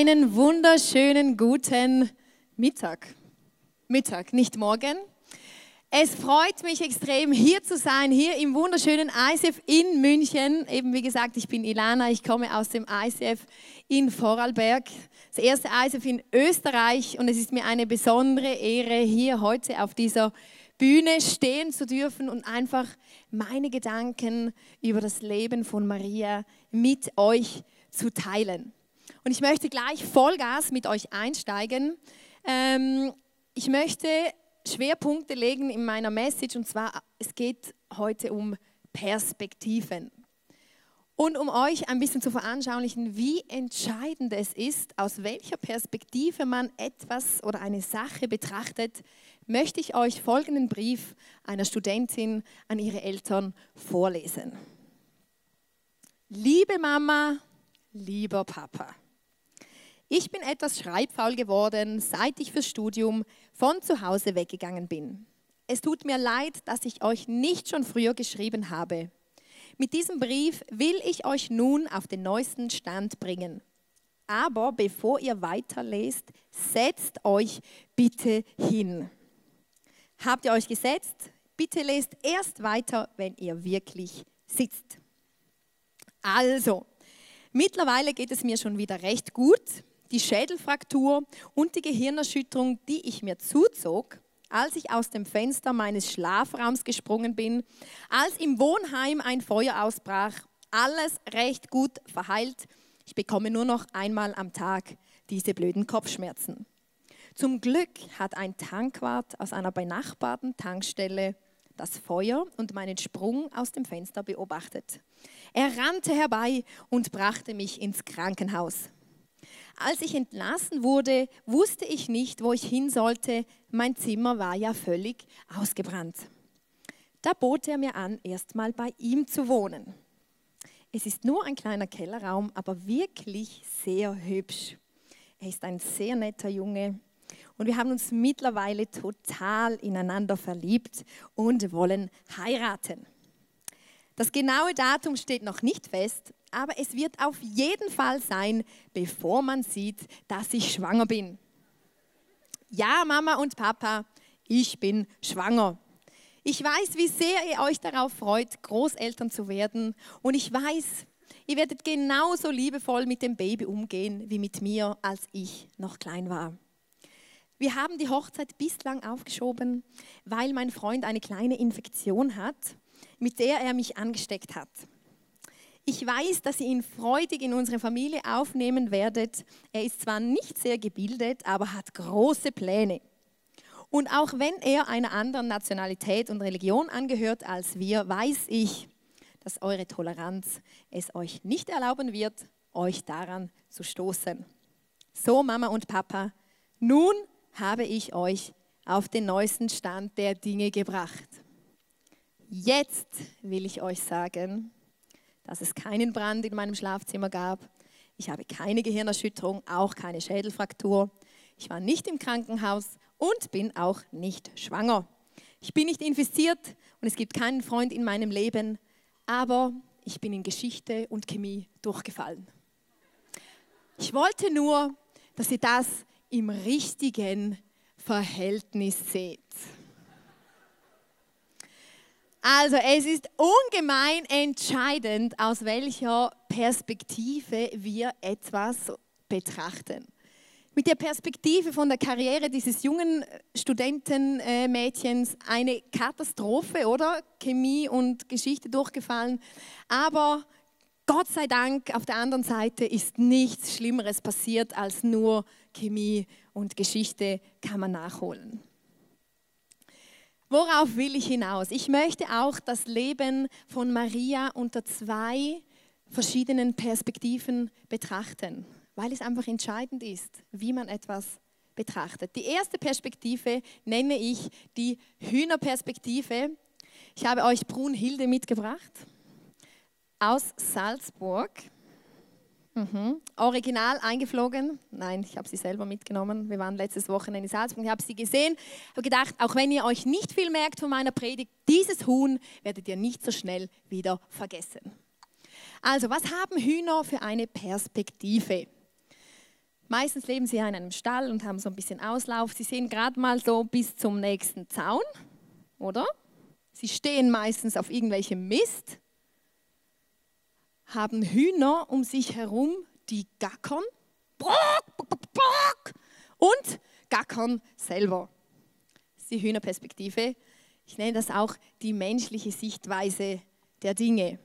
Einen wunderschönen guten Mittag. Mittag, nicht morgen. Es freut mich extrem, hier zu sein, hier im wunderschönen ICF in München. Eben wie gesagt, ich bin Ilana, ich komme aus dem ICF in Vorarlberg. Das erste ICF in Österreich und es ist mir eine besondere Ehre, hier heute auf dieser Bühne stehen zu dürfen und einfach meine Gedanken über das Leben von Maria mit euch zu teilen. Und ich möchte gleich Vollgas mit euch einsteigen. Ähm, ich möchte Schwerpunkte legen in meiner Message und zwar, es geht heute um Perspektiven. Und um euch ein bisschen zu veranschaulichen, wie entscheidend es ist, aus welcher Perspektive man etwas oder eine Sache betrachtet, möchte ich euch folgenden Brief einer Studentin an ihre Eltern vorlesen. Liebe Mama, lieber Papa. Ich bin etwas schreibfaul geworden, seit ich fürs Studium von zu Hause weggegangen bin. Es tut mir leid, dass ich euch nicht schon früher geschrieben habe. Mit diesem Brief will ich euch nun auf den neuesten Stand bringen. Aber bevor ihr weiterlest, setzt euch bitte hin. Habt ihr euch gesetzt? Bitte lest erst weiter, wenn ihr wirklich sitzt. Also, mittlerweile geht es mir schon wieder recht gut die Schädelfraktur und die Gehirnerschütterung, die ich mir zuzog, als ich aus dem Fenster meines Schlafraums gesprungen bin, als im Wohnheim ein Feuer ausbrach, alles recht gut verheilt. Ich bekomme nur noch einmal am Tag diese blöden Kopfschmerzen. Zum Glück hat ein Tankwart aus einer benachbarten Tankstelle das Feuer und meinen Sprung aus dem Fenster beobachtet. Er rannte herbei und brachte mich ins Krankenhaus. Als ich entlassen wurde, wusste ich nicht, wo ich hin sollte. Mein Zimmer war ja völlig ausgebrannt. Da bot er mir an, erstmal bei ihm zu wohnen. Es ist nur ein kleiner Kellerraum, aber wirklich sehr hübsch. Er ist ein sehr netter Junge und wir haben uns mittlerweile total ineinander verliebt und wollen heiraten. Das genaue Datum steht noch nicht fest, aber es wird auf jeden Fall sein, bevor man sieht, dass ich schwanger bin. Ja, Mama und Papa, ich bin schwanger. Ich weiß, wie sehr ihr euch darauf freut, Großeltern zu werden. Und ich weiß, ihr werdet genauso liebevoll mit dem Baby umgehen wie mit mir, als ich noch klein war. Wir haben die Hochzeit bislang aufgeschoben, weil mein Freund eine kleine Infektion hat mit der er mich angesteckt hat. Ich weiß, dass ihr ihn freudig in unsere Familie aufnehmen werdet. Er ist zwar nicht sehr gebildet, aber hat große Pläne. Und auch wenn er einer anderen Nationalität und Religion angehört als wir, weiß ich, dass eure Toleranz es euch nicht erlauben wird, euch daran zu stoßen. So, Mama und Papa, nun habe ich euch auf den neuesten Stand der Dinge gebracht. Jetzt will ich euch sagen, dass es keinen Brand in meinem Schlafzimmer gab. Ich habe keine Gehirnerschütterung, auch keine Schädelfraktur. Ich war nicht im Krankenhaus und bin auch nicht schwanger. Ich bin nicht infiziert und es gibt keinen Freund in meinem Leben, aber ich bin in Geschichte und Chemie durchgefallen. Ich wollte nur, dass ihr das im richtigen Verhältnis seht. Also es ist ungemein entscheidend, aus welcher Perspektive wir etwas betrachten. Mit der Perspektive von der Karriere dieses jungen Studentenmädchens eine Katastrophe, oder? Chemie und Geschichte durchgefallen. Aber Gott sei Dank, auf der anderen Seite ist nichts Schlimmeres passiert als nur Chemie und Geschichte kann man nachholen. Worauf will ich hinaus? Ich möchte auch das Leben von Maria unter zwei verschiedenen Perspektiven betrachten, weil es einfach entscheidend ist, wie man etwas betrachtet. Die erste Perspektive nenne ich die Hühnerperspektive. Ich habe euch Brunhilde mitgebracht aus Salzburg. Mhm. Original eingeflogen. Nein, ich habe sie selber mitgenommen. Wir waren letztes Wochenende in Salzburg. Ich habe sie gesehen. habe gedacht, auch wenn ihr euch nicht viel merkt von meiner Predigt, dieses Huhn werdet ihr nicht so schnell wieder vergessen. Also, was haben Hühner für eine Perspektive? Meistens leben sie ja in einem Stall und haben so ein bisschen Auslauf. Sie sehen gerade mal so bis zum nächsten Zaun, oder? Sie stehen meistens auf irgendwelchem Mist, haben Hühner um sich herum, die gackern. Und gackern selber. Das ist die Hühnerperspektive. Ich nenne das auch die menschliche Sichtweise der Dinge.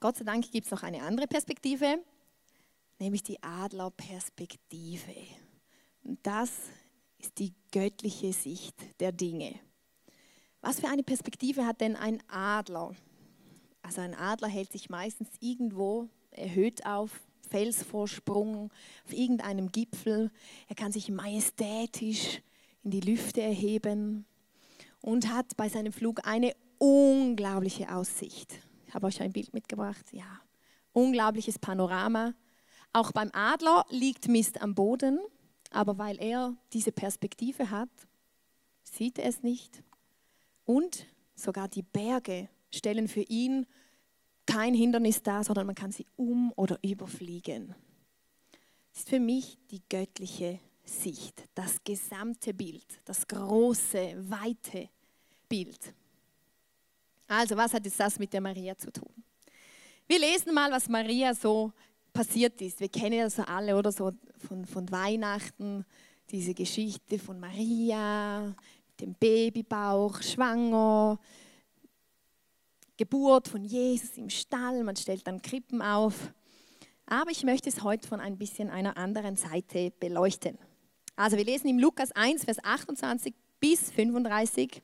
Gott sei Dank gibt es noch eine andere Perspektive, nämlich die Adlerperspektive. Und das ist die göttliche Sicht der Dinge. Was für eine Perspektive hat denn ein Adler? Also ein Adler hält sich meistens irgendwo erhöht auf, Felsvorsprung, auf irgendeinem Gipfel. Er kann sich majestätisch in die Lüfte erheben und hat bei seinem Flug eine unglaubliche Aussicht. Ich habe euch ein Bild mitgebracht. Ja, unglaubliches Panorama. Auch beim Adler liegt Mist am Boden, aber weil er diese Perspektive hat, sieht er es nicht. Und sogar die Berge stellen für ihn kein Hindernis dar, sondern man kann sie um- oder überfliegen. Das ist für mich die göttliche Sicht, das gesamte Bild, das große, weite Bild. Also, was hat jetzt das mit der Maria zu tun? Wir lesen mal, was Maria so passiert ist. Wir kennen ja so alle, oder so von, von Weihnachten, diese Geschichte von Maria, dem Babybauch, schwanger, Geburt von Jesus im Stall, man stellt dann Krippen auf. Aber ich möchte es heute von ein bisschen einer anderen Seite beleuchten. Also wir lesen im Lukas 1, Vers 28 bis 35.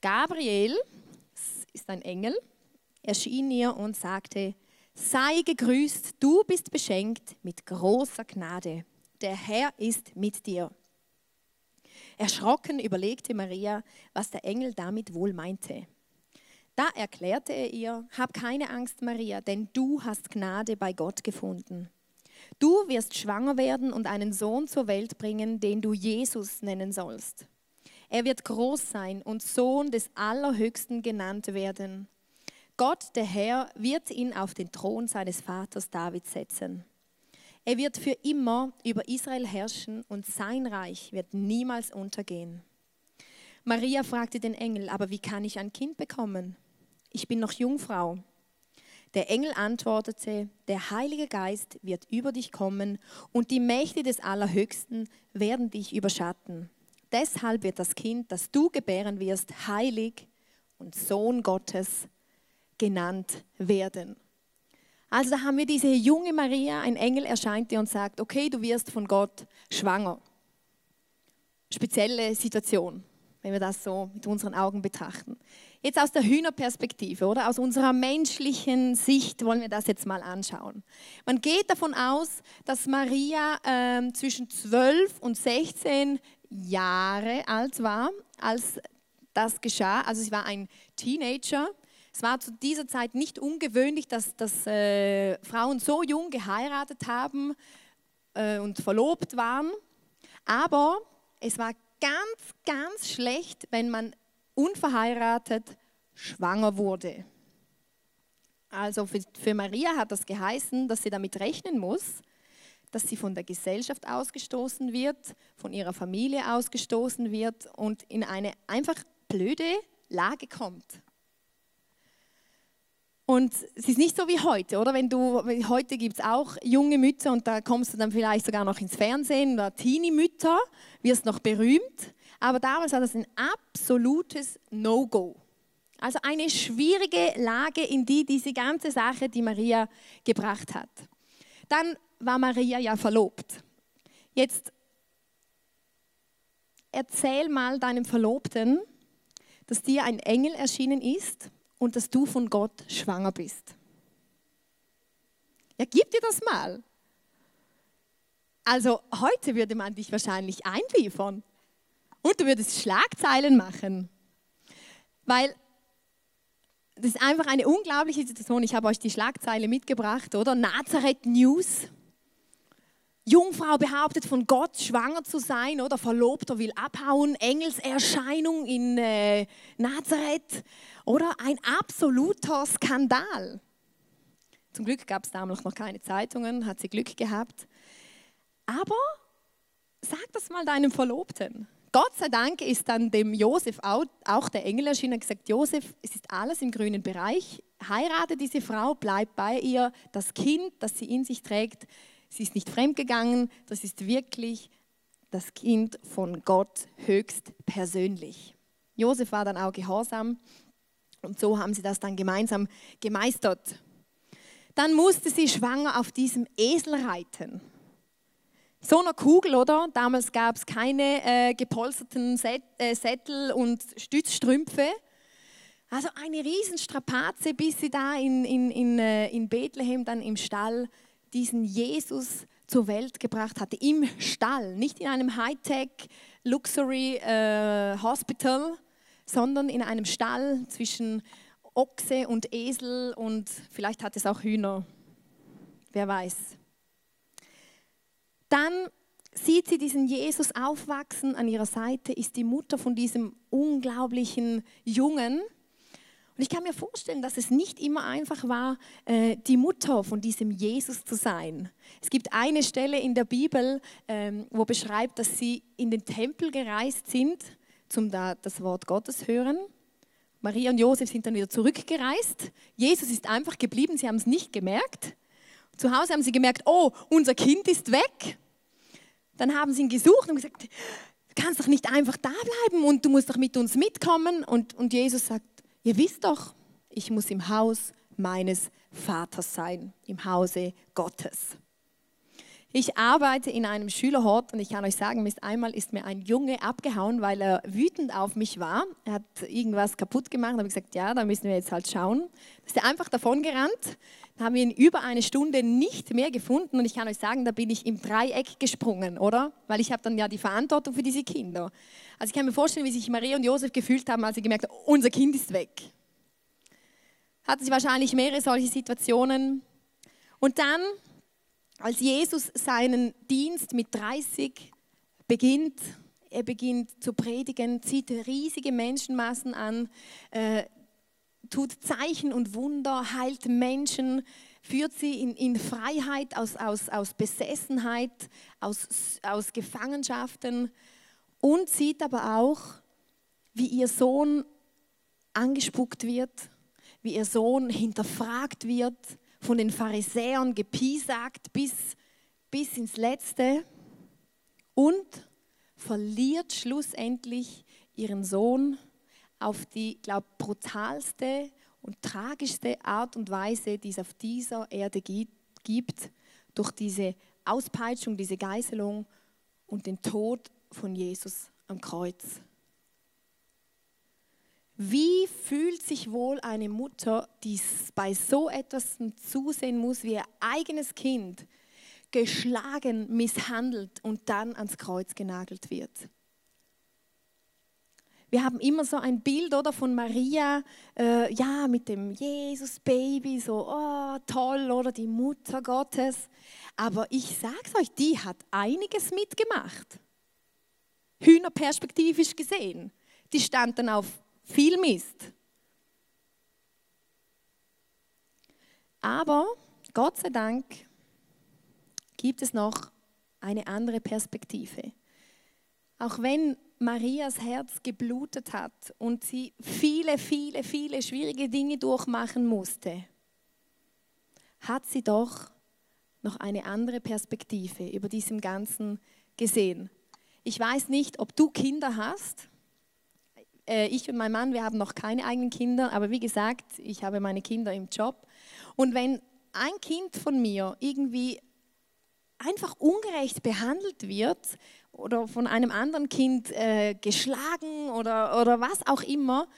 Gabriel, ist ein Engel, erschien ihr und sagte, sei gegrüßt, du bist beschenkt mit großer Gnade. Der Herr ist mit dir. Erschrocken überlegte Maria, was der Engel damit wohl meinte. Da erklärte er ihr, hab keine Angst, Maria, denn du hast Gnade bei Gott gefunden. Du wirst schwanger werden und einen Sohn zur Welt bringen, den du Jesus nennen sollst. Er wird groß sein und Sohn des Allerhöchsten genannt werden. Gott, der Herr, wird ihn auf den Thron seines Vaters David setzen. Er wird für immer über Israel herrschen und sein Reich wird niemals untergehen. Maria fragte den Engel, aber wie kann ich ein Kind bekommen? Ich bin noch Jungfrau. Der Engel antwortete, der Heilige Geist wird über dich kommen und die Mächte des Allerhöchsten werden dich überschatten. Deshalb wird das Kind, das du gebären wirst, heilig und Sohn Gottes genannt werden. Also da haben wir diese junge Maria, ein Engel erscheint dir und sagt, okay, du wirst von Gott schwanger. Spezielle Situation, wenn wir das so mit unseren Augen betrachten. Jetzt aus der Hühnerperspektive oder aus unserer menschlichen Sicht wollen wir das jetzt mal anschauen. Man geht davon aus, dass Maria äh, zwischen 12 und 16 Jahre alt war, als das geschah. Also sie war ein Teenager es war zu dieser Zeit nicht ungewöhnlich, dass, dass äh, Frauen so jung geheiratet haben äh, und verlobt waren. Aber es war ganz, ganz schlecht, wenn man unverheiratet schwanger wurde. Also für, Maria hat das geheißen, dass sie damit rechnen muss, dass sie von der Gesellschaft ausgestoßen wird, von ihrer Familie ausgestoßen wird und in eine einfach blöde Lage kommt. Und es ist nicht so wie heute, oder? Wenn du, heute gibt es auch junge Mütter und da kommst du dann vielleicht sogar noch ins Fernsehen oder Teenie-Mütter, wirst noch berühmt. Aber damals war das ein absolutes No-Go. Also eine schwierige Lage, in die diese ganze Sache, die Maria gebracht hat. Dann war Maria ja verlobt. Jetzt erzähl mal deinem Verlobten, dass dir ein Engel erschienen ist und dass du von Gott schwanger bist. Ja, gib dir das mal. Also heute würde man dich wahrscheinlich einliefern und du würdest Schlagzeilen machen, weil das ist einfach eine unglaubliche Situation. Ich habe euch die Schlagzeile mitgebracht, oder? Nazareth News. Jungfrau behauptet von Gott schwanger zu sein oder Verlobter will abhauen, Engelserscheinung in äh, Nazareth oder ein absoluter Skandal. Zum Glück gab es damals noch keine Zeitungen, hat sie Glück gehabt. Aber sag das mal deinem Verlobten. Gott sei Dank ist dann dem Josef auch, der Engel erschienen und gesagt, Josef, es ist alles im grünen Bereich, heirate diese Frau, bleib bei ihr, das Kind, das sie in sich trägt, sie ist nicht fremdgegangen, das ist wirklich das Kind von Gott höchst persönlich. Josef war dann auch gehorsam und so haben sie das dann gemeinsam gemeistert. Dann musste sie schwanger auf diesem Esel reiten. So eine Kugel, oder? Damals gab es keine äh, gepolsterten Set, äh, Sättel und Stützstrümpfe. Also eine Riesenstrapaze, bis sie da in, in, in, äh, in Bethlehem dann im Stall diesen Jesus zur Welt gebracht hatte. Im Stall, nicht in einem Hightech Luxury äh, sondern in einem Stall zwischen Ochse und Esel und vielleicht hat es auch Hühner. Wer weiß. Dann sieht sie diesen Jesus aufwachsen an ihrer Seite, ist die Mutter von diesem unglaublichen Jungen. Und ich kann mir vorstellen, dass es nicht immer einfach war, äh, die Mutter von diesem Jesus zu sein. Es gibt eine Stelle in der Bibel, ähm, wo beschreibt, dass sie in den Tempel gereist sind, zum da das Wort Gottes hören. Maria und Josef sind dann wieder zurückgereist. Jesus ist einfach geblieben, sie haben es nicht gemerkt. Zu Hause haben sie gemerkt, oh, unser Kind ist weg. Dann haben sie ihn gesucht und gesagt, du kannst doch nicht einfach da bleiben und du musst doch mit uns mitkommen. Und, und Jesus sagt, ihr wisst doch, ich muss im Haus meines Vaters sein, im Hause Gottes. Ich arbeite in einem Schülerhort und ich kann euch sagen, einmal ist mir ein Junge abgehauen, weil er wütend auf mich war. Er hat irgendwas kaputt gemacht. Da habe ich gesagt, ja, da müssen wir jetzt halt schauen. Ist er einfach davon gerannt. Haben wir ihn über eine Stunde nicht mehr gefunden und ich kann euch sagen, da bin ich im Dreieck gesprungen, oder? Weil ich habe dann ja die Verantwortung für diese Kinder. Also ich kann mir vorstellen, wie sich Maria und Josef gefühlt haben, als sie gemerkt haben, unser Kind ist weg. Hatten sie wahrscheinlich mehrere solche Situationen. Und dann als Jesus seinen Dienst mit 30 beginnt, er beginnt zu predigen, zieht riesige Menschenmassen an, äh, tut Zeichen und Wunder, heilt Menschen, führt sie in, in Freiheit aus, aus, aus Besessenheit, aus, aus Gefangenschaften und sieht aber auch, wie ihr Sohn angespuckt wird, wie ihr Sohn hinterfragt wird, von den Pharisäern gepiesackt bis, bis ins Letzte und verliert schlussendlich ihren Sohn auf die, glaube brutalste und tragischste Art und Weise, die es auf dieser Erde gibt, durch diese Auspeitschung, diese Geißelung und den Tod von Jesus am Kreuz. Wie fühlt sich wohl eine Mutter, die bei so etwas zusehen muss, wie ihr eigenes Kind geschlagen, misshandelt und dann ans Kreuz genagelt wird? Wir haben immer so ein Bild oder von Maria, äh, ja, mit dem Jesus-Baby, so oh, toll, oder die Mutter Gottes. Aber ich sag's euch, die hat einiges mitgemacht. Hühnerperspektivisch gesehen. Die stand dann auf viel Mist. Aber Gott sei Dank gibt es noch eine andere Perspektive. Auch wenn Marias Herz geblutet hat und sie viele, viele, viele schwierige Dinge durchmachen musste, hat sie doch noch eine andere Perspektive über diesem Ganzen gesehen. Ich weiß nicht, ob du Kinder hast äh, ich und mein Mann, wir haben noch keine eigenen Kinder, aber wie gesagt, ich habe meine Kinder im Job. Und wenn ein Kind von mir irgendwie einfach ungerecht behandelt wird oder von einem anderen Kind äh, geschlagen oder, oder was auch immer,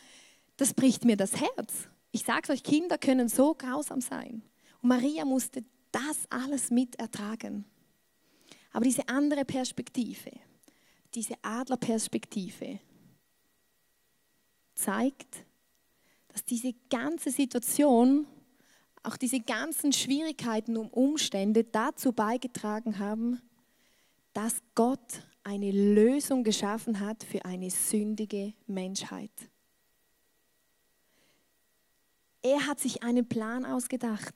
das bricht mir das Herz. Ich sage euch, Kinder können so grausam sein. Und Maria musste das alles mit ertragen. Aber diese andere Perspektive, diese Adlerperspektive, zeigt, dass diese ganze Situation, auch diese ganzen Schwierigkeiten und Umstände dazu beigetragen haben, dass Gott eine Lösung geschaffen hat für eine sündige Menschheit. Er hat sich einen Plan ausgedacht.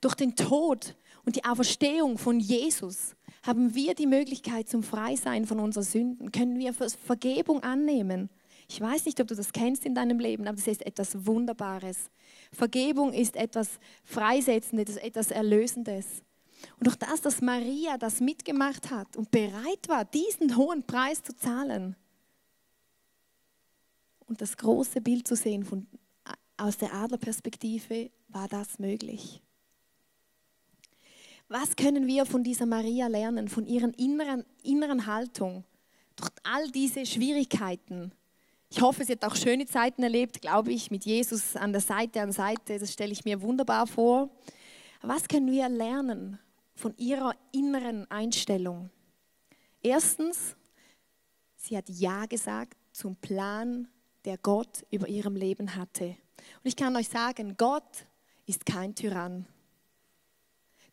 Durch den Tod und die Auferstehung von Jesus haben wir die Möglichkeit zum Freisein von unseren Sünden? Können wir Vergebung annehmen? Ich weiß nicht, ob du das kennst in deinem Leben, aber das ist etwas Wunderbares. Vergebung ist etwas Freisetzendes, etwas Erlösendes. Und durch das, dass Maria das mitgemacht hat und bereit war, diesen hohen Preis zu zahlen und das große Bild zu sehen von, aus der Adlerperspektive, war das möglich. Was können wir von dieser Maria lernen, von ihrer inneren, inneren Haltung, durch all diese Schwierigkeiten? Ich hoffe, sie hat auch schöne Zeiten erlebt, glaube ich, mit Jesus an der Seite an Seite. Das stelle ich mir wunderbar vor. Was können wir lernen von ihrer inneren Einstellung? Erstens, sie hat Ja gesagt zum Plan, der Gott über ihrem Leben hatte. Und ich kann euch sagen, Gott ist kein Tyrann.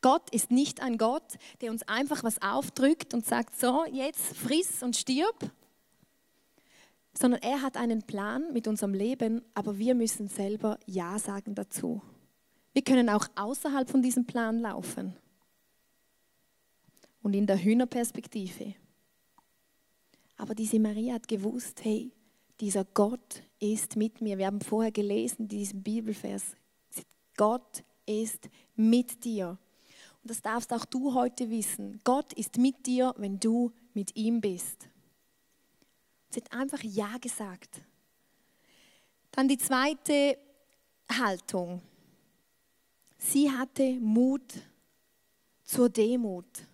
Gott ist nicht ein Gott, der uns einfach was aufdrückt und sagt, so, jetzt friss und stirb, sondern er hat einen Plan mit unserem Leben, aber wir müssen selber Ja sagen dazu. Wir können auch außerhalb von diesem Plan laufen und in der Hühnerperspektive. Aber diese Maria hat gewusst, hey, dieser Gott ist mit mir. Wir haben vorher gelesen, diesen Bibelvers. Gott ist mit dir. Und das darfst auch du heute wissen. Gott ist mit dir, wenn du mit ihm bist. Sie hat einfach Ja gesagt. Dann die zweite Haltung. Sie hatte Mut zur Demut.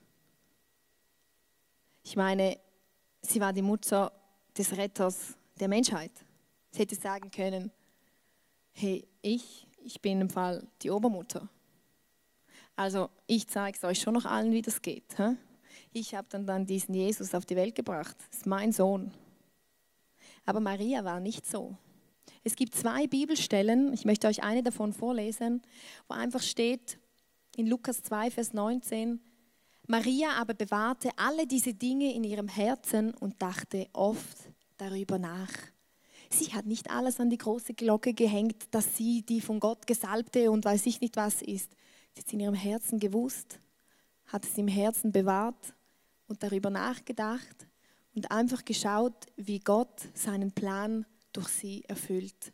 Ich meine, sie war die Mutter des Retters der Menschheit. Sie hätte sagen können, hey, ich, ich bin im Fall die Obermutter. Also ich zeige es euch schon noch allen, wie das geht. Hä? Ich habe dann, dann diesen Jesus auf die Welt gebracht. Das ist mein Sohn. Aber Maria war nicht so. Es gibt zwei Bibelstellen, ich möchte euch eine davon vorlesen, wo einfach steht in Lukas 2, Vers 19, Maria aber bewahrte alle diese Dinge in ihrem Herzen und dachte oft darüber nach. Sie hat nicht alles an die große Glocke gehängt, dass sie die von Gott gesalbte und weiß ich nicht was ist. Sie hat es in ihrem Herzen gewusst, hat es im Herzen bewahrt und darüber nachgedacht und einfach geschaut, wie Gott seinen Plan durch sie erfüllt.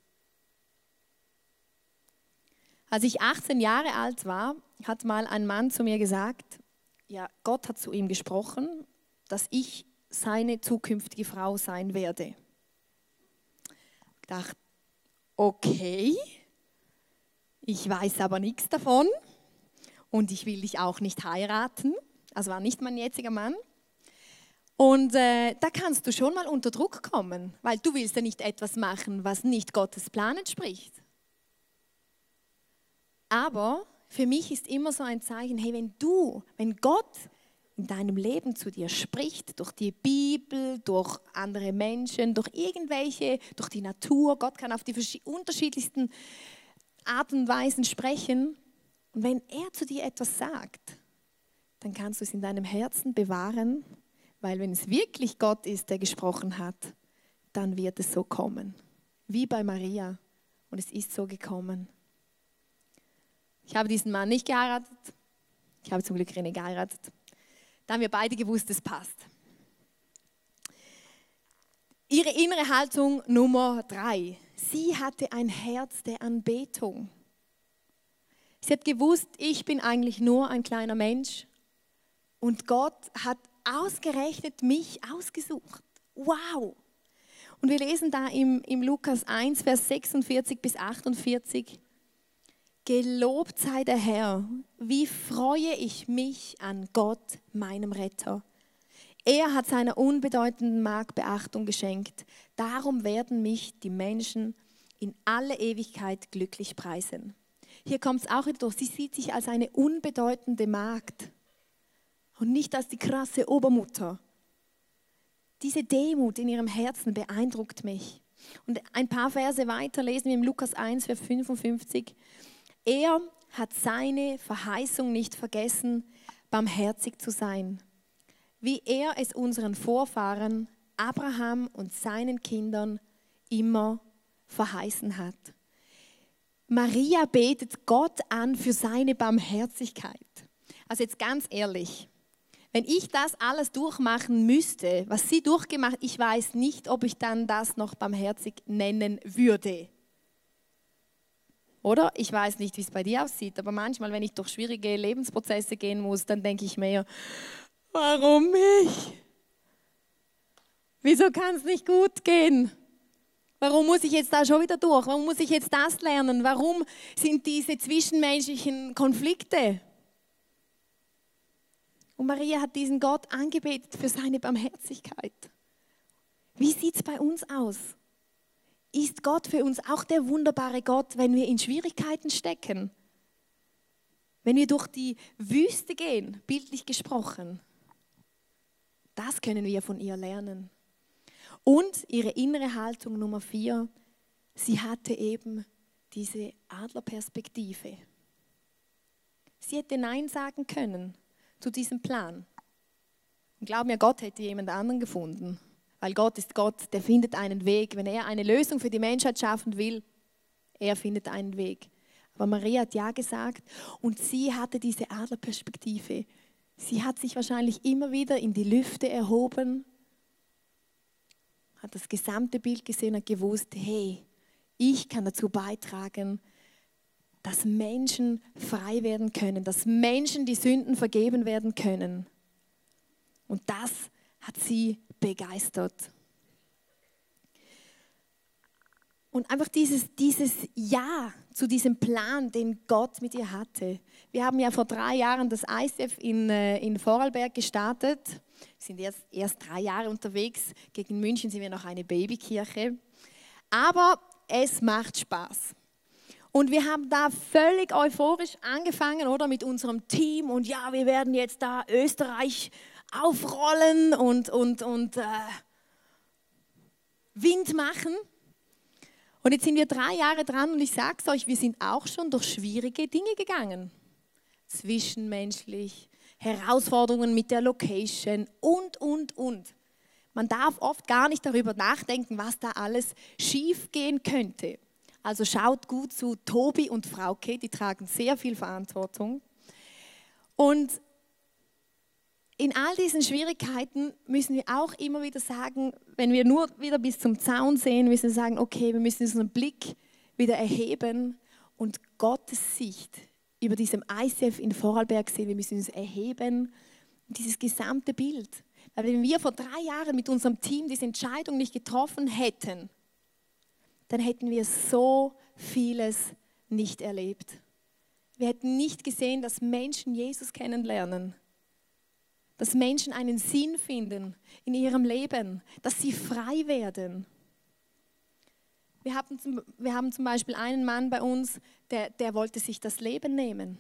Als ich 18 Jahre alt war, hat mal ein Mann zu mir gesagt, ja, Gott hat zu ihm gesprochen, dass ich seine zukünftige Frau sein werde. Ich dachte, okay, ich weiß aber nichts davon und ich will dich auch nicht heiraten. Also war nicht mein jetziger Mann. Und äh, da kannst du schon mal unter Druck kommen, weil du willst ja nicht etwas machen, was nicht Gottes Plan entspricht. Aber für mich ist immer so ein Zeichen, hey, wenn du, wenn Gott in deinem Leben zu dir spricht, durch die Bibel, durch andere Menschen, durch irgendwelche, durch die Natur, Gott kann auf die unterschiedlichsten Arten und Weisen sprechen. Und wenn er zu dir etwas sagt, dann kannst du es in deinem Herzen bewahren weil wenn es wirklich Gott ist, der gesprochen hat, dann wird es so kommen. Wie bei Maria. Und es ist so gekommen. Ich habe diesen Mann nicht geheiratet. Ich habe zum Glück René geheiratet. Da haben wir beide gewusst, es passt. Ihre innere Haltung Nummer drei. Sie hatte ein Herz der Anbetung. Sie hat gewusst, ich bin eigentlich nur ein kleiner Mensch und Gott hat ausgerechnet mich ausgesucht. Wow! Und wir lesen da im, im Lukas 1, Vers 46 bis 48. Gelobt sei der Herr, wie freue ich mich an Gott, meinem Retter. Er hat seiner unbedeutenden Magd Beachtung geschenkt. Darum werden mich die Menschen in alle Ewigkeit glücklich preisen. Hier kommt es auch wieder durch. Sie sieht sich als eine unbedeutende Magd und nicht als die krasse Obermutter. Diese Demut in ihrem Herzen beeindruckt mich. Und ein paar Verse weiter lesen wir im Lukas 1, Vers 55. Er hat seine Verheißung nicht vergessen, barmherzig zu sein, wie er es unseren Vorfahren Abraham und seinen Kindern immer verheißen hat. Maria betet Gott an für seine Barmherzigkeit. Also jetzt ganz ehrlich, Wenn ich das alles durchmachen müsste, was sie durchgemacht, ich weiß nicht, ob ich dann das noch barmherzig nennen würde. Oder? Ich weiß nicht, wie es bei dir aussieht, aber manchmal, wenn ich durch schwierige Lebensprozesse gehen muss, dann denke ich mir, warum mich? Wieso kann es nicht gut gehen? Warum muss ich jetzt da schon wieder durch? Warum muss ich jetzt das lernen? Warum sind diese zwischenmenschlichen Konflikte? Und Maria hat diesen Gott angebetet für seine Barmherzigkeit. Wie sieht es bei uns aus? Ist Gott für uns auch der wunderbare Gott, wenn wir in Schwierigkeiten stecken? Wenn wir durch die Wüste gehen, bildlich gesprochen? Das können wir von ihr lernen. Und ihre innere Haltung Nummer vier, sie hatte eben diese Adlerperspektive. Sie hätte Nein sagen können zu diesem Plan. Und glaub mir, Gott hätte jemand anderen gefunden. Weil Gott ist Gott, der findet einen Weg. Wenn er eine Lösung für die Menschheit schaffen will, er findet einen Weg. Aber Maria hat Ja gesagt und sie hatte diese Adlerperspektive. Sie hat sich wahrscheinlich immer wieder in die Lüfte erhoben, hat das gesamte Bild gesehen und gewusst, hey, ich kann dazu beitragen, dass Menschen frei werden können, dass Menschen die Sünden vergeben werden können. Und das hat sie begeistert. Und einfach dieses, dieses Ja zu diesem Plan, den Gott mit ihr hatte. Wir haben ja vor drei Jahren das ICF in, äh, in Vorarlberg gestartet. Wir sind erst, erst drei Jahre unterwegs. Gegen München sind wir noch eine Babykirche. Aber es macht Spaß. Und wir haben da völlig euphorisch angefangen, oder mit unserem Team. Und ja, wir werden jetzt da Österreich aufrollen und, und, und äh, Wind machen. Und jetzt sind wir drei Jahre dran und ich sage es euch, wir sind auch schon durch schwierige Dinge gegangen. Zwischenmenschlich, Herausforderungen mit der Location und, und, und. Man darf oft gar nicht darüber nachdenken, was da alles schief gehen könnte. Also schaut gut zu Tobi und Frauke, die tragen sehr viel Verantwortung. Und in all diesen Schwierigkeiten müssen wir auch immer wieder sagen, wenn wir nur wieder bis zum Zaun sehen, müssen wir sagen, okay, wir müssen unseren Blick wieder erheben und Gottes Sicht über diesem ICF in Vorarlberg sehen. Wir müssen uns erheben, dieses gesamte Bild. Weil wenn wir vor drei Jahren mit unserem Team diese Entscheidung nicht getroffen hätten, dann hätten wir so vieles nicht erlebt. Wir hätten nicht gesehen, dass Menschen Jesus kennenlernen, dass Menschen einen Sinn finden in ihrem Leben, dass sie frei werden. Wir haben zum, wir haben zum Beispiel einen Mann bei uns, der, der wollte sich das Leben nehmen.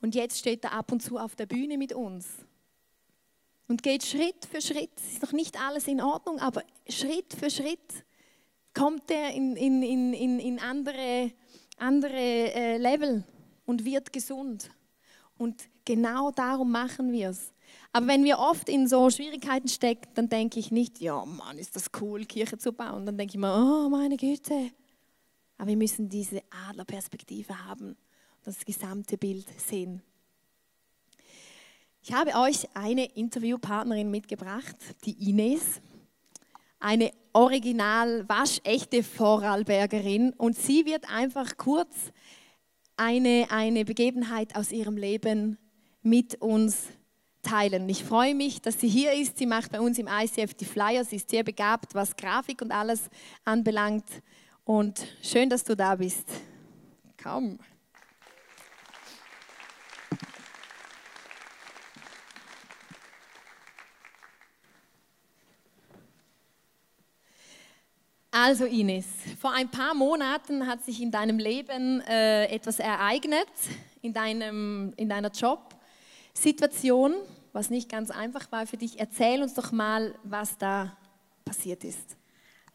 Und jetzt steht er ab und zu auf der Bühne mit uns und geht Schritt für Schritt. Es ist noch nicht alles in Ordnung, aber Schritt für Schritt kommt er in, in, in, in andere, andere äh, Level und wird gesund. Und genau darum machen wir es. Aber wenn wir oft in so Schwierigkeiten stecken, dann denke ich nicht, ja Mann, ist das cool, Kirche zu bauen. Dann denke ich mir, oh meine Güte. Aber wir müssen diese Adlerperspektive haben und das gesamte Bild sehen. Ich habe euch eine Interviewpartnerin mitgebracht, die Ines eine original waschechte Vorarlbergerin und sie wird einfach kurz eine, eine Begebenheit aus ihrem Leben mit uns teilen. Ich freue mich, dass sie hier ist. Sie macht bei uns im ICF die Flyer. Sie ist sehr begabt, was Grafik und alles anbelangt. Und schön, dass du da bist. Komm. Also Ines, vor ein paar Monaten hat sich in deinem Leben äh, etwas ereignet, in, deinem, in deiner Jobsituation, was nicht ganz einfach war für dich. Erzähl uns doch mal, was da passiert ist.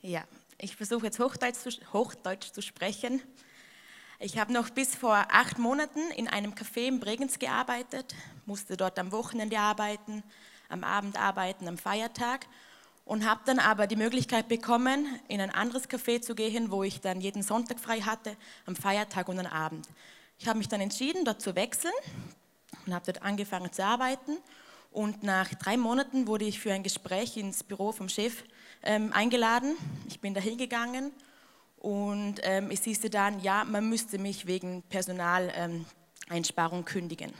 Ja, ich versuche jetzt Hochdeutsch zu, Hochdeutsch zu sprechen. Ich habe noch bis vor acht Monaten in einem Café in Bregenz gearbeitet, musste dort am Wochenende arbeiten, am Abend arbeiten, am Feiertag und habe dann aber die Möglichkeit bekommen, in ein anderes Café zu gehen, wo ich dann jeden Sonntag frei hatte, am Feiertag und am Abend. Ich habe mich dann entschieden, dort zu wechseln. Und habe dort angefangen zu arbeiten. Und nach drei Monaten wurde ich für ein Gespräch ins Büro vom Chef ähm, eingeladen. Ich bin da hingegangen und ähm, es hieß dann, ja, man müsste mich wegen Personaleinsparung ähm, kündigen.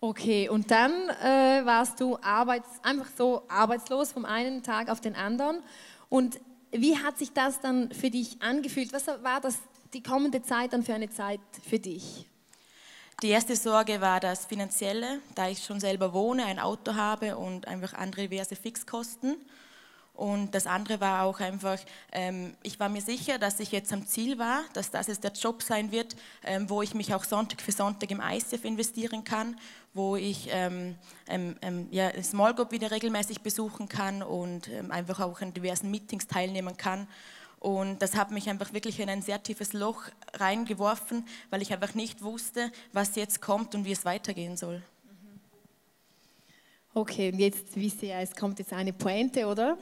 Okay, und dann äh, warst du arbeits, einfach so arbeitslos vom einen Tag auf den anderen. Und wie hat sich das dann für dich angefühlt? Was war das die kommende Zeit dann für eine Zeit für dich? Die erste Sorge war das Finanzielle, da ich schon selber wohne, ein Auto habe und einfach andere diverse Fixkosten. Und das andere war auch einfach, ähm, ich war mir sicher, dass ich jetzt am Ziel war, dass das jetzt der Job sein wird, ähm, wo ich mich auch Sonntag für Sonntag im ICF investieren kann, wo ich ähm, ähm, ähm ja, Small Group wieder regelmäßig besuchen kann und ähm, einfach auch an diversen Meetings teilnehmen kann. Und das hat mich einfach wirklich in ein sehr tiefes Loch reingeworfen, weil ich einfach nicht wusste, was jetzt kommt und wie es weitergehen soll. Okay, und jetzt wisst ihr, es kommt jetzt eine Pointe, oder?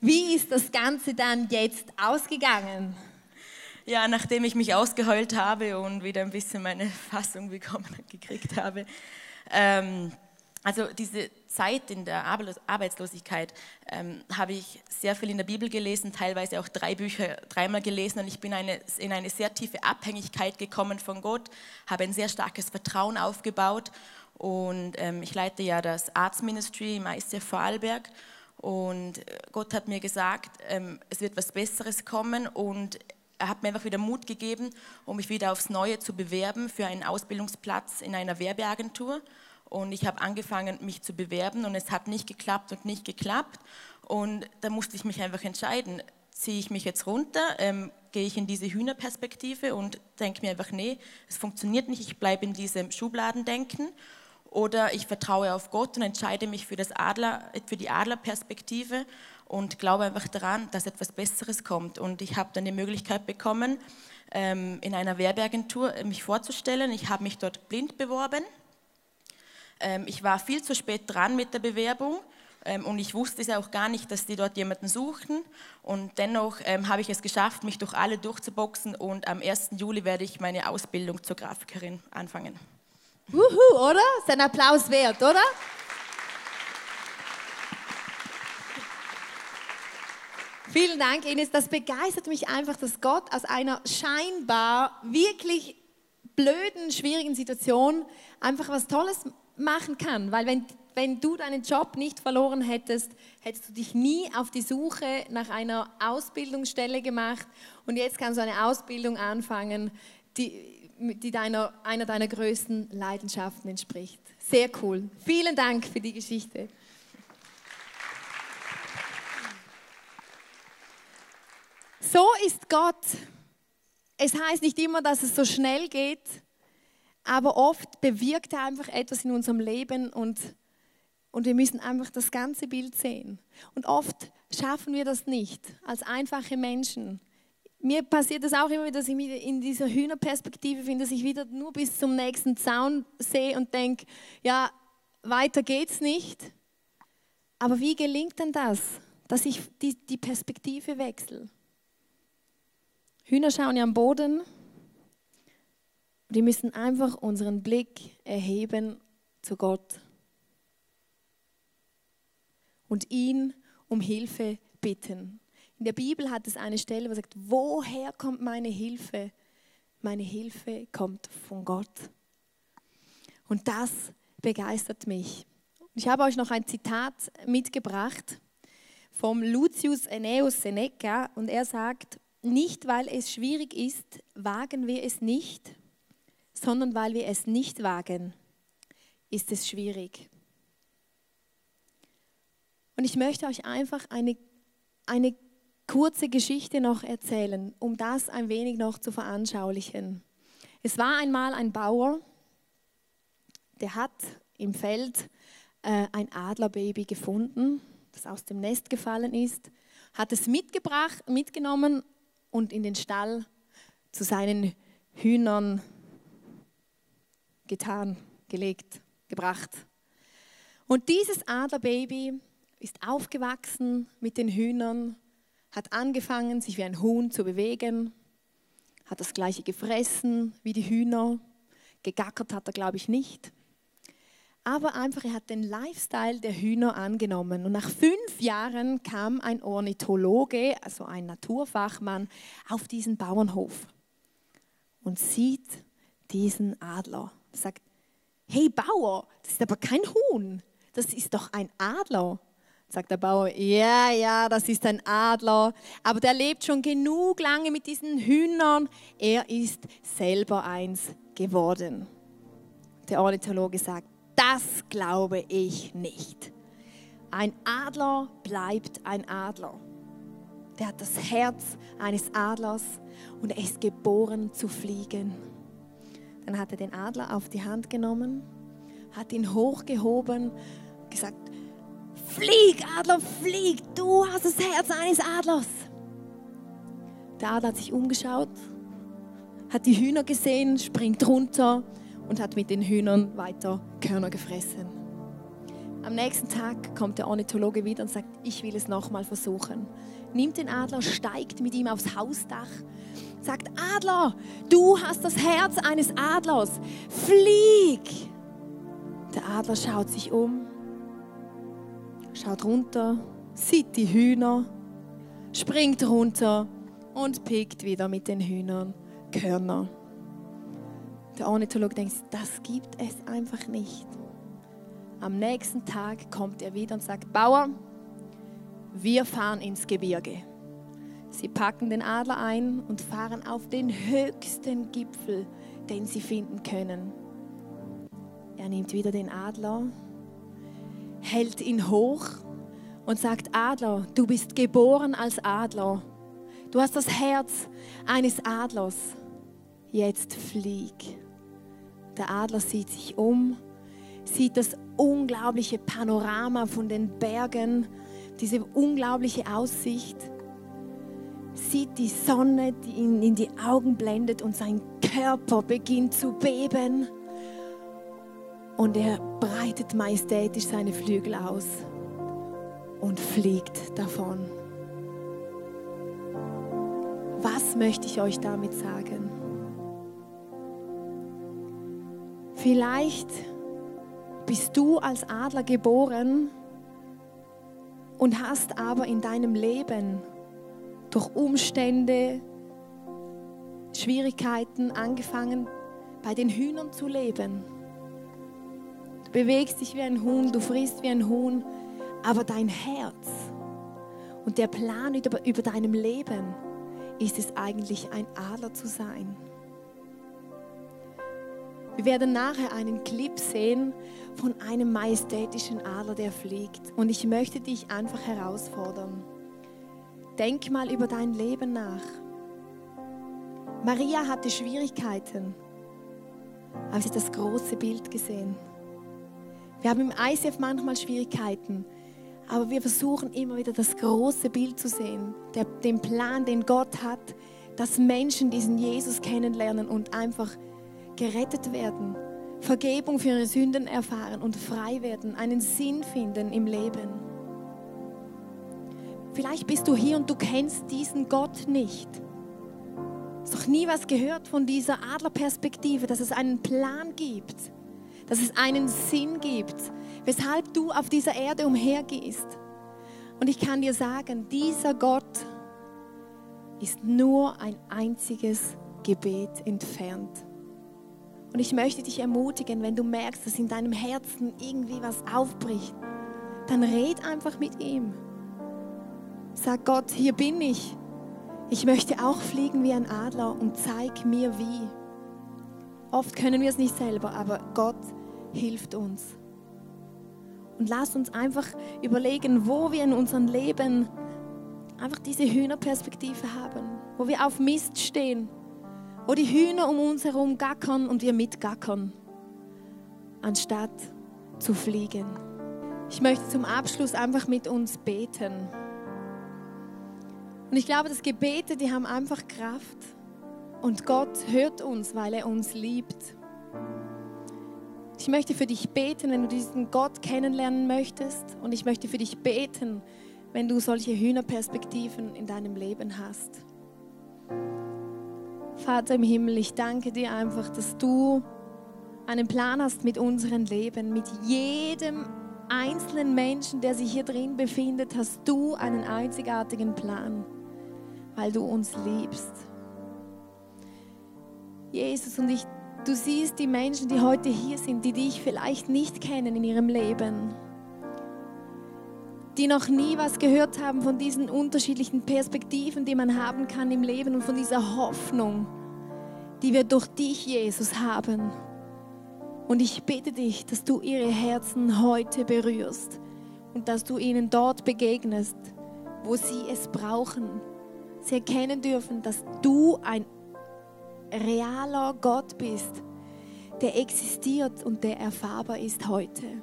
Wie ist das Ganze dann jetzt ausgegangen? Ja, nachdem ich mich ausgeheult habe und wieder ein bisschen meine Fassung bekommen gekriegt habe. Ähm, also diese Zeit in der Arbeitslosigkeit ähm, habe ich sehr viel in der Bibel gelesen, teilweise auch drei Bücher dreimal gelesen und ich bin eine, in eine sehr tiefe Abhängigkeit gekommen von Gott, habe ein sehr starkes Vertrauen aufgebaut und ähm, ich leite ja das Arts Ministry im ICF Vorarlberg. Und Gott hat mir gesagt, ähm, es wird was Besseres kommen. Und er hat mir einfach wieder Mut gegeben, um mich wieder aufs Neue zu bewerben für einen Ausbildungsplatz in einer Werbeagentur. Und ich habe angefangen, mich zu bewerben und es hat nicht geklappt und nicht geklappt. Und da musste ich mich einfach entscheiden, ziehe ich mich jetzt runter, ähm, gehe ich in diese Hühnerperspektive und denke mir einfach, nee, es funktioniert nicht, ich bleibe in diesem Schubladendenken oder ich vertraue auf Gott und entscheide mich für, das Adler, für die Adlerperspektive und glaube einfach daran, dass etwas Besseres kommt. Und ich habe dann die Möglichkeit bekommen, ähm, in einer Werbeagentur mich vorzustellen. Ich habe mich dort blind beworben. Ähm, ich war viel zu spät dran mit der Bewerbung ähm, und ich wusste es auch gar nicht, dass die dort jemanden suchen. Und dennoch habe ich es geschafft, mich durch alle durchzuboxen und am 1. Juli werde ich meine Ausbildung zur Grafikerin anfangen. Wuhu, oder? Ist ein Applaus wert, oder? Vielen Dank, Ines. Das begeistert mich einfach, dass Gott aus einer scheinbar wirklich blöden, schwierigen Situation einfach was Tolles machen kann. Weil wenn, wenn du deinen Job nicht verloren hättest, hättest du dich nie auf die Suche nach einer Ausbildungsstelle gemacht. Und jetzt kannst du eine Ausbildung anfangen, die, die deiner, einer deiner größten Leidenschaften entspricht. Sehr cool. Vielen Dank für die Geschichte. So ist Gott. Es heißt nicht immer, dass es so schnell geht, aber oft bewirkt er einfach etwas in unserem Leben und, und wir müssen einfach das ganze Bild sehen. Und oft schaffen wir das nicht als einfache Menschen mir passiert es auch immer wieder, dass ich mich in dieser Hühnerperspektive finde, dass ich wieder nur bis zum nächsten Zaun sehe und denke, ja, weiter geht's nicht. Aber wie gelingt denn das, dass ich die, die Perspektive wechsle? Hühner schauen ja am Boden. Wir müssen einfach unseren Blick erheben zu Gott und ihn um Hilfe bitten. In der Bibel hat es eine Stelle, wo sagt, woher kommt meine Hilfe? Meine Hilfe kommt von Gott. Und das begeistert mich. Ich habe euch noch ein Zitat mitgebracht vom Lucius Aeneus Seneca und er sagt, nicht weil es schwierig ist, wagen wir es nicht, sondern weil wir es nicht wagen, ist es schwierig. Und ich möchte euch einfach eine, eine kurze Geschichte noch erzählen, um das ein wenig noch zu veranschaulichen. Es war einmal ein Bauer, der hat im Feld äh, ein Adlerbaby gefunden, das aus dem Nest gefallen ist, hat es mitgebracht, mitgenommen und in den Stall zu seinen Hühnern getan, gelegt, gebracht. Und dieses Adlerbaby ist aufgewachsen mit den Hühnern hat angefangen, sich wie ein Huhn zu bewegen, hat das gleiche gefressen wie die Hühner, Gegackert hat er, glaube ich, nicht. Aber einfach, er hat den Lifestyle der Hühner angenommen. Und nach fünf Jahren kam ein Ornithologe, also ein Naturfachmann, auf diesen Bauernhof und sieht diesen Adler. Sagt, hey Bauer, das ist aber kein Huhn, das ist doch ein Adler. Sagt der Bauer, ja, ja, das ist ein Adler, aber der lebt schon genug lange mit diesen Hühnern. Er ist selber eins geworden. Der Ornithologe sagt, das glaube ich nicht. Ein Adler bleibt ein Adler. Der hat das Herz eines Adlers und er ist geboren zu fliegen. Dann hat er den Adler auf die Hand genommen, hat ihn hochgehoben, gesagt, flieg, Adler, flieg, du hast das Herz eines Adlers. Der Adler hat sich umgeschaut, hat die Hühner gesehen, springt runter und hat mit den Hühnern weiter Körner gefressen. Am nächsten Tag kommt der Ornithologe wieder und sagt, ich will es nochmal versuchen. Nimmt den Adler, steigt mit ihm aufs Hausdach, sagt, Adler, du hast das Herz eines Adlers, flieg! Der Adler schaut sich um, schaut runter, sieht die Hühner, springt runter und pickt wieder mit den Hühnern Körner. Der Ornithologe denkt, das gibt es einfach nicht. Am nächsten Tag kommt er wieder und sagt, Bauer, wir fahren ins Gebirge. Sie packen den Adler ein und fahren auf den höchsten Gipfel, den sie finden können. Er nimmt wieder den Adler, hält ihn hoch und sagt, Adler, du bist geboren als Adler. Du hast das Herz eines Adlers. Jetzt flieg. Der Adler sieht sich um, sieht das unglaubliche Panorama von den Bergen, diese unglaubliche Aussicht, sieht die Sonne, die ihn in die Augen blendet und sein Körper beginnt zu beben. Und er breitet majestätisch seine Flügel aus und fliegt davon. Was möchte ich euch damit sagen? Vielleicht bist du als Adler geboren und hast aber in deinem Leben durch Umstände, Schwierigkeiten angefangen, bei den Hühnern zu leben. Du bewegst dich wie ein Huhn, du frisst wie ein Huhn, aber dein Herz und der Plan über, über deinem Leben ist es eigentlich ein Adler zu sein. Wir werden nachher einen Clip sehen von einem majestätischen Adler, der fliegt. Und ich möchte dich einfach herausfordern. Denk mal über dein Leben nach. Maria hatte Schwierigkeiten, aber sie hat das große Bild gesehen. Wir haben im ICF manchmal Schwierigkeiten, aber wir versuchen immer wieder das große Bild zu sehen, der, den Plan, den Gott hat, dass Menschen diesen Jesus kennenlernen und einfach gerettet werden, Vergebung für ihre Sünden erfahren und frei werden, einen Sinn finden im Leben. Vielleicht bist du hier und du kennst diesen Gott nicht. Hast doch nie was gehört von dieser Adlerperspektive, dass es einen Plan gibt, dass es einen Sinn gibt, weshalb du auf dieser Erde umhergehst. Und ich kann dir sagen, dieser Gott ist nur ein einziges Gebet entfernt. Und ich möchte dich ermutigen, wenn du merkst, dass in deinem Herzen irgendwie was aufbricht, dann red einfach mit ihm. Sag Gott, hier bin ich. Ich möchte auch fliegen wie ein Adler und zeig mir wie. Oft können wir es nicht selber, aber Gott hilft uns. Und lass uns einfach überlegen, wo wir in unserem Leben einfach diese Hühnerperspektive haben, wo wir auf Mist stehen wo die Hühner um uns herum gackern und wir mitgackern, anstatt zu fliegen. Ich möchte zum Abschluss einfach mit uns beten. Und ich glaube, dass Gebete, die haben einfach Kraft. Und Gott hört uns, weil er uns liebt. Ich möchte für dich beten, wenn du diesen Gott kennenlernen möchtest. Und ich möchte für dich beten, wenn du solche Hühnerperspektiven in deinem Leben hast. Vater im Himmel, ich danke dir einfach, dass du einen Plan hast mit unserem Leben, mit jedem einzelnen Menschen, der sich hier drin befindet, hast du einen einzigartigen Plan, weil du uns liebst. Jesus, und ich, du siehst die Menschen, die heute hier sind, die dich vielleicht nicht kennen in ihrem Leben, die noch nie was gehört haben von diesen unterschiedlichen Perspektiven, die man haben kann im Leben und von dieser Hoffnung, die wir durch dich, Jesus, haben. Und ich bitte dich, dass du ihre Herzen heute berührst und dass du ihnen dort begegnest, wo sie es brauchen. Sie erkennen dürfen, dass du ein realer Gott bist, der existiert und der erfahrbar ist heute.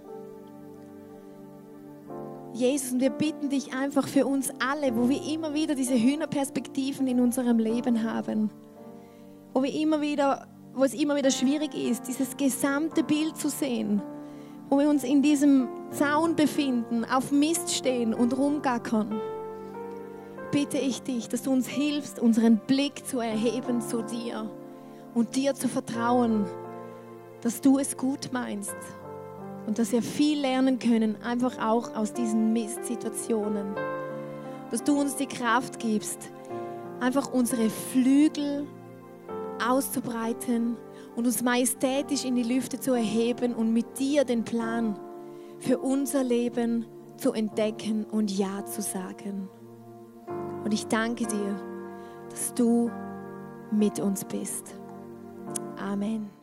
Jesus, und wir bitten dich einfach für uns alle, wo wir immer wieder diese Hühnerperspektiven in unserem Leben haben, wo wir immer wieder wo es immer wieder schwierig ist, dieses gesamte Bild zu sehen, wo wir uns in diesem Zaun befinden, auf Mist stehen und rumgackern, bitte ich dich, dass du uns hilfst, unseren Blick zu erheben zu dir und dir zu vertrauen, dass du es gut meinst und dass wir viel lernen können, einfach auch aus diesen Mistsituationen. Dass du uns die Kraft gibst, einfach unsere Flügel auszubreiten und uns majestätisch in die Lüfte zu erheben und mit dir den Plan für unser Leben zu entdecken und Ja zu sagen. Und ich danke dir, dass du mit uns bist. Amen.